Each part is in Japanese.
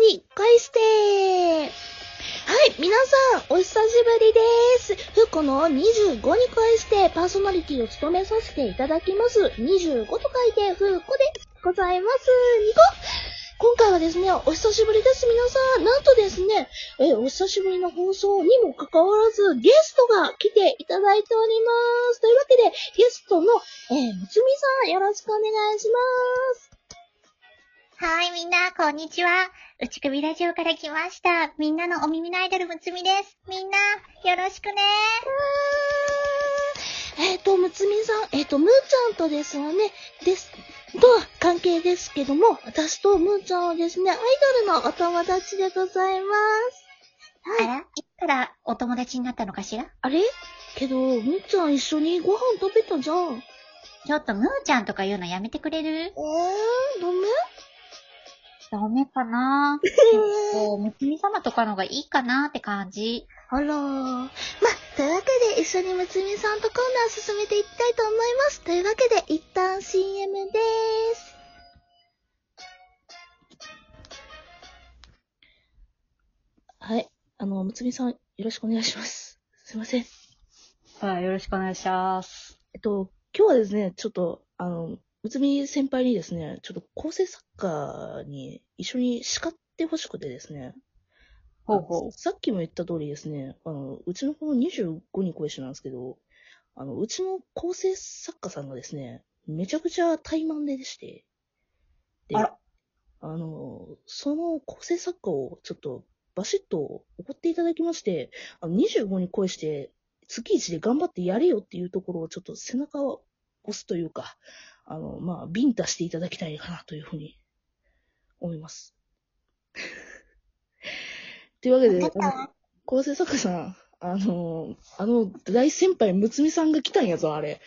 に返してはい、皆さん、お久しぶりです。ふこの25に返してパーソナリティを務めさせていただきます。25と書いて、ふこでございます。ニコ今回はですね、お久しぶりです、皆さん。なんとですね、えお久しぶりの放送にもかかわらず、ゲストが来ていただいております。というわけで、ゲストの、えー、むつみさん、よろしくお願いします。はい、みんな、こんにちは。内首ラジオから来ました。みんなのお耳のアイドルむつみです。みんな、よろしくね。えっ、と、むつみさん、えっ、と、むーちゃんとですわね、です、とは関係ですけども、私とむーちゃんはですね、アイドルのお友達でございます。はい。あら、いつからお友達になったのかしら？あれ？けど、むーちゃん一緒にご飯食べたじゃん。ちょっとむーちゃんとか言うのやめてくれる？えー、ダメダメかなこう、むつみ様とかのがいいかなって感じ。あらー。まあ、というわけで、一緒にむつみさんとコーナー進めていきたいと思います。というわけで、一旦 CM でーす。はい。あの、むつみさん、よろしくお願いします。すいません。はい、よろしくお願いします。えっと、今日はですね、ちょっと、あの、むつみ先輩にですね、ちょっと構成作家に一緒に叱ってほしくてですね、ほうほう。さっきも言った通りですね、あの、うちのこの25に恋しなんですけど、あの、うちの構成作家さんがですね、めちゃくちゃ怠慢ででして、で、あの、その構成作家をちょっとバシッと怒っていただきまして、あの25に恋して、月1で頑張ってやれよっていうところをちょっと背中を押すというか、あの、まあ、ビンタしていただきたいかなというふうに思います。というわけで、構成作家さん、あの、あの、大先輩、むつみさんが来たんやぞ、あれ。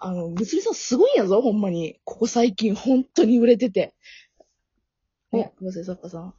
あの、むつみさんすごいんやぞ、ほんまに。ここ最近、本当に売れてて。ね、構成作家さん。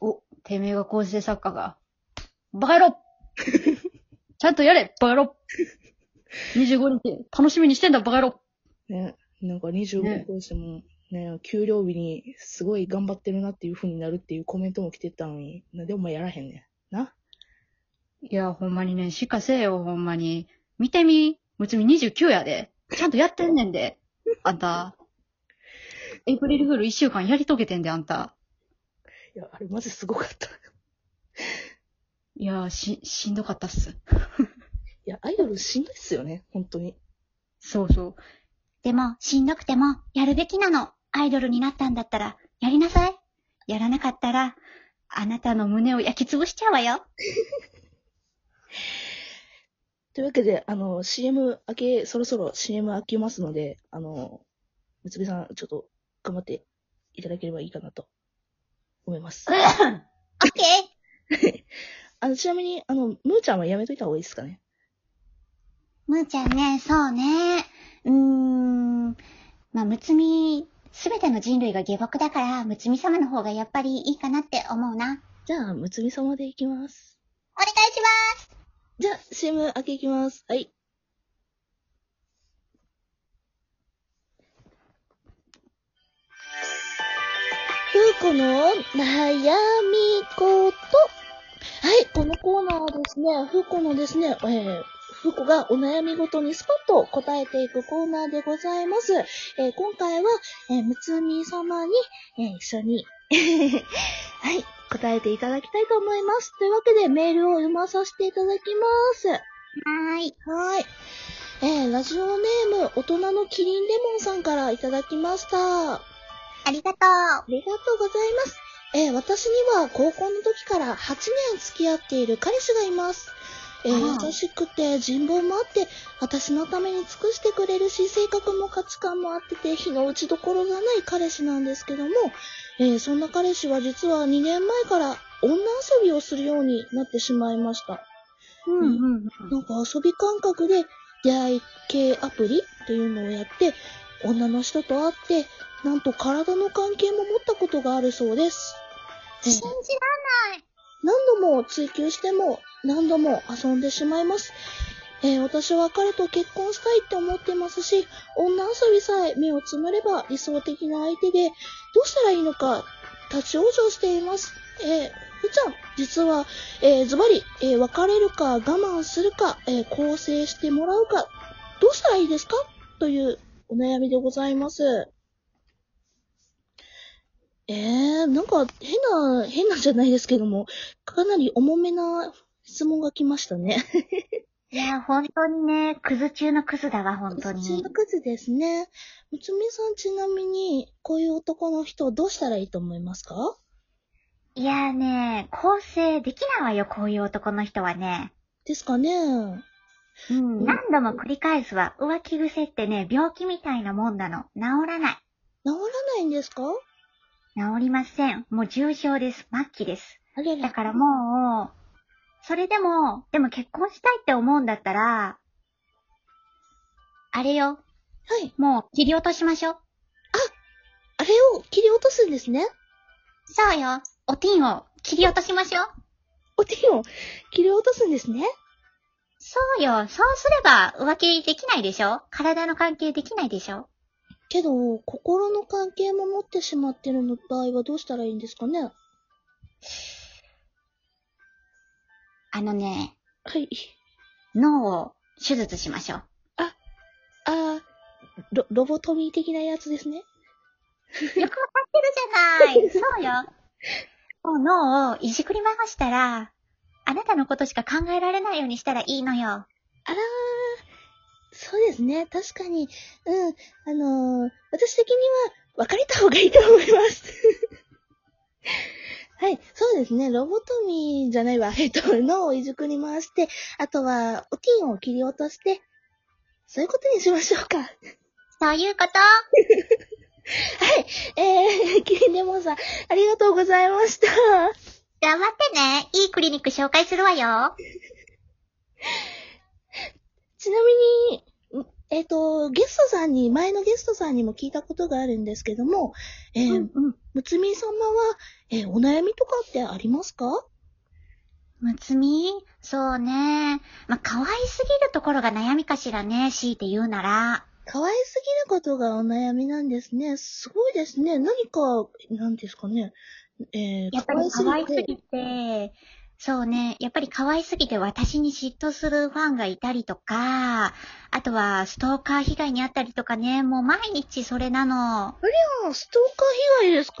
お、てめえが構成作家が。バカ野郎 ちゃんとやれ、バカ野郎 !25 日、楽しみにしてんだ、バカ野郎ね、なんか25ねにしても、ね、給料日にすごい頑張ってるなっていう風になるっていうコメントも来てたのに、なんでお前やらへんねん。ないや、ほんまにね、しかせえよ、ほんまに。見てみ、むつみ29やで。ちゃんとやってんねんで。あんた。エイプリルフール1週間やり遂げてんで、あんた。いや、あれマジすごかった。いや、し、しんどかったっす。いや、アイドルしんどいっすよね、本当に。そうそう。でも、しんどくても、やるべきなの。アイドルになったんだったら、やりなさい。やらなかったら、あなたの胸を焼き潰しちゃうわよ。というわけで、あの、CM 明け、そろそろ CM 明けますので、あの、むつみさん、ちょっと頑張っていただければいいかなと思います。オッケー。あの、ちなみに、あの、むーちゃんはやめといた方がいいですかね。むーちゃんね、そうね。うーん。まあ、むつみ、すべての人類が下僕だから、むつみ様の方がやっぱりいいかなって思うな。じゃあ、むつみ様でいきます。お願いします。じゃあ、CM 明けいきます。はい。ふうこの悩み事。はい、このコーナーはですね、ふうこのですね、えー、ふうこがお悩み事にスパッと答えていくコーナーでございます。えー今回は、えーむつみ様に、えー一緒に、はい、答えていただきたいと思います。というわけで、メールを読まさせていただきます。はーい。はい。えー、ラジオネーム、大人のキリンレモンさんからいただきました。あありがとう。りがとうございます。えー、私には高校の時から8年付き合っている彼氏がいます。えー優しくて人望もあって、私のために尽くしてくれるし、性格も価値観もあってて、日の打ちどころがない彼氏なんですけども、えーそんな彼氏は実は2年前から女遊びをするようになってしまいました。うんうんうん。なんか遊び感覚で出会い系アプリっていうのをやって、女の人と会って、なんと体の関係も持ったことがあるそうです。信じらんない。何度も追求しても何度も遊んでしまいます。えー私は彼と結婚したいって思ってますし、女遊びさえ目をつむれば理想的な相手で、どうしたらいいのか、立ち往生しています。えー、ふちゃん、実は、えー、ズバリ、えー、別れるか我慢するか、えー、更生してもらうか、どうしたらいいですか？というお悩みでございます。えー、なんか変な、変なじゃないですけども、かなり重めな質問が来ましたね。いや、本当にね、クズ中のクズだわ、本当に。中クズですね。むつみさんちなみに、こういう男の人どうしたらいいと思いますか？いやね、構成できないわよ、こういう男の人はね。ですかねうん、何度も繰り返すわ。浮気癖ってね、病気みたいなもんなの。治らない。治らないんですか？治りません。もう重症です。末期です。あれら。だからもう、それでも、でも結婚したいって思うんだったら、あれよ、はい。もう切り落としましょう。あれを切り落とすんですね。そうよ。おティンを切り落としましょう。お手を切り落とすんですね。そうよ。そうすれば浮気できないでしょ体の関係できないでしょけど、心の関係も持ってしまってるの場合はどうしたらいいんですかねあのね、はい。脳を手術しましょう。あー、ロ、ロボトミー的なやつですね。よくわかってるじゃない。そうよ。もう脳をいじくり回したら、あなたのことしか考えられないようにしたらいいのよ。あらー、そうですね。確かに。うん。あのー私的には別れた方がいいと思います。はい。そうですね。ロボトミーじゃないわ。えっと、脳をいじくり回して、あとは、おティンを切り落として、そういうことにしましょうか。そういうこと？はい。えー、キリンレモンさん、ありがとうございました。頑張ってね。いいクリニック紹介するわよ。えっ、と、ゲストさんに、前のゲストさんにも聞いたことがあるんですけども、えーうんうん。むつみ様は、えーお悩みとかってありますか？むつみ？そうね。まあ、可愛すぎるところが悩みかしらね。強いて言うなら。可愛すぎることがお悩みなんですね。すごいですね。何か、なんですかね。えー、やっぱり可愛すてぎて、そうね。やっぱり可愛すぎて私に嫉妬するファンがいたりとか、あとはストーカー被害にあったりとかね。もう毎日それなの。あストーカー被害ですか？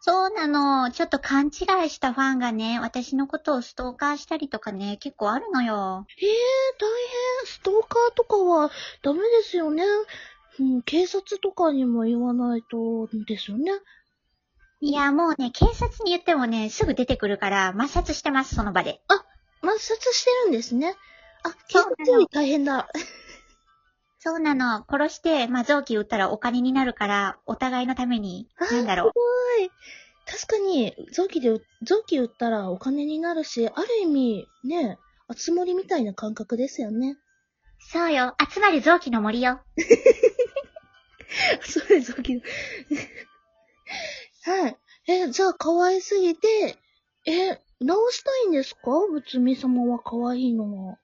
そうなの。ちょっと勘違いしたファンがね、私のことをストーカーしたりとかね、結構あるのよ。ええー、大変。ストーカーとかはダメですよね。うん、警察とかにも言わないとですよね。いや、もうね、警察に言ってもね、すぐ出てくるから、抹殺してます、その場で。抹殺してるんですね。あ、警そうなの察より大変だ。そうなの。殺して、まあ、臓器売ったらお金になるから、お互いのために、なんだろう。すごい。確かに、臓器で、臓器売ったらお金になるし、ある意味、ね、集まりみたいな感覚ですよね。そうよ。集まる臓器の森よ。それ臓器の。はい。え、じゃあ可愛すぎて、え、直したいんですか？むつみ様は可愛いのは。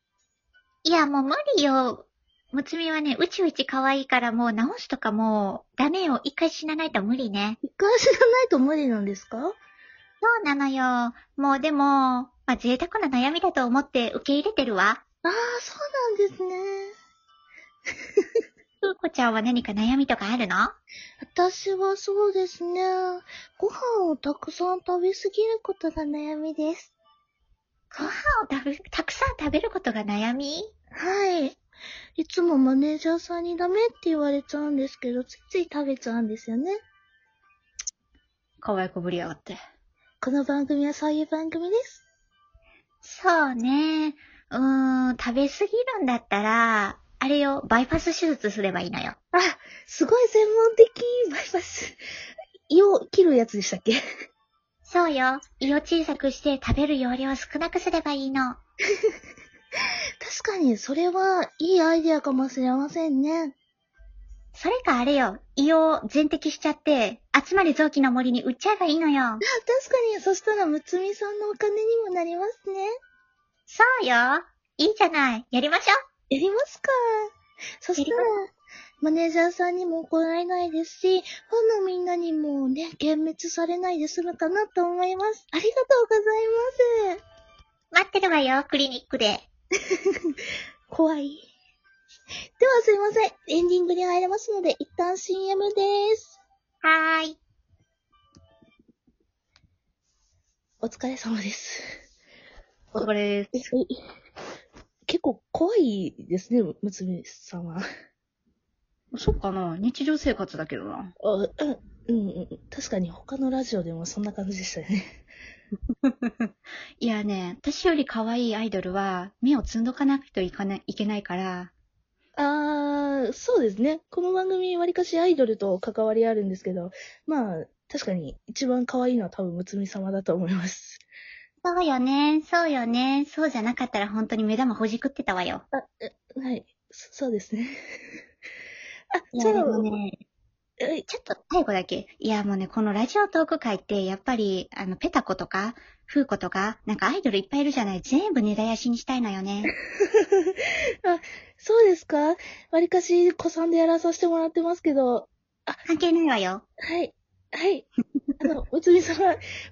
いや、もう無理よ。むつみはね、うちうち可愛いからもう直すとかもう、ダメよ。一回死なないと無理ね。一回知らないと無理なんですか？そうなのよ。もうでも、まあ、贅沢な悩みだと思って受け入れてるわ。ああ、そうなんですね。ふうこちゃんは何か悩みとかあるの？私はそうですね。ご飯をたくさん食べすぎることが悩みです。ご飯を食べ、たくさん食べることが悩み？はい。いつもマネージャーさんにダメって言われちゃうんですけど、ついつい食べちゃうんですよね。可愛いこぶりやがって。この番組はそういう番組です。そうね。うーん、食べすぎるんだったら、あれよ、バイパス手術すればいいのよ。あ、すごい専門的。バイパス。胃を切るやつでしたっけ？そうよ。胃を小さくして食べる容量を少なくすればいいの。確かに、それはいいアイデアかもしれませんね。それかあれよ。胃を全摘しちゃって、集まり臓器の森に売っちゃえばいいのよ。あ、確かに、そしたらむつみさんのお金にもなりますね。そうよ。いいじゃない。やりましょう。やりますか。そしたらマネージャーさんにも怒られないですし、ファンのみんなにもね、ね、幻滅されないで済むかなと思います。ありがとうございます。待ってるわよ、クリニックで。怖い。ではすいません。エンディングに入れますので、一旦 CM です。はーい。お疲れ様です。お疲れえ、え結構怖いですね、むつみ様。そっかな日常生活だけどな。あうん、うん、うん。確かに他のラジオでもそんな感じでしたよね。いやね、私より可愛いアイドルは目をつんどかなくてはいかないいけないから、あー、そうですね。この番組、わりかしアイドルと関わりあるんですけど、まあ、確かに一番可愛いのは多分むつみ様だと思います。そうよね、そうよね。そうじゃなかったら本当に目玉ほじくってたわよ。はい、そそうですね。あ、いや、でもね、えちょっと最後だけ。いや、もうね、このラジオトーク会って、やっぱり、あの、ペタコとか、フーコとか、なんかアイドルいっぱいいるじゃない。全部根絶やしにしたいのよね。そうですか？わりかし、子さんでやらさせてもらってますけど、関係ないわよ。はい。はい。あの、むつみ様、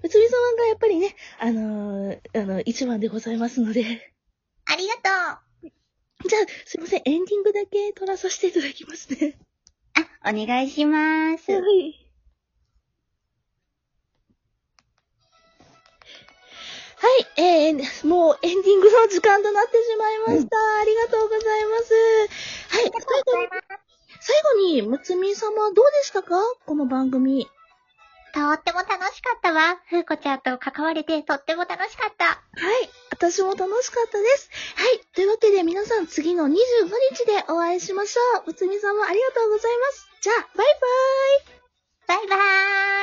むつみ様がやっぱりね、あのーあの、一番でございますので。ありがとうじゃあ、すいません、エンディングだけ撮らさせていただきますね。あ、お願いします。はい。はい、えー、もうエンディングの時間となってしまいました。ありがとうございます。はい、最後に、最後に、むつみ様どうでしたか？この番組。とっても楽しかったわ。ふうこちゃんと関われてとっても楽しかった。はい。私も楽しかったです。はい。というわけで皆さん次の25日でお会いしましょう。うつみさんもありがとうございます。じゃあ、バイバーイバイバーイ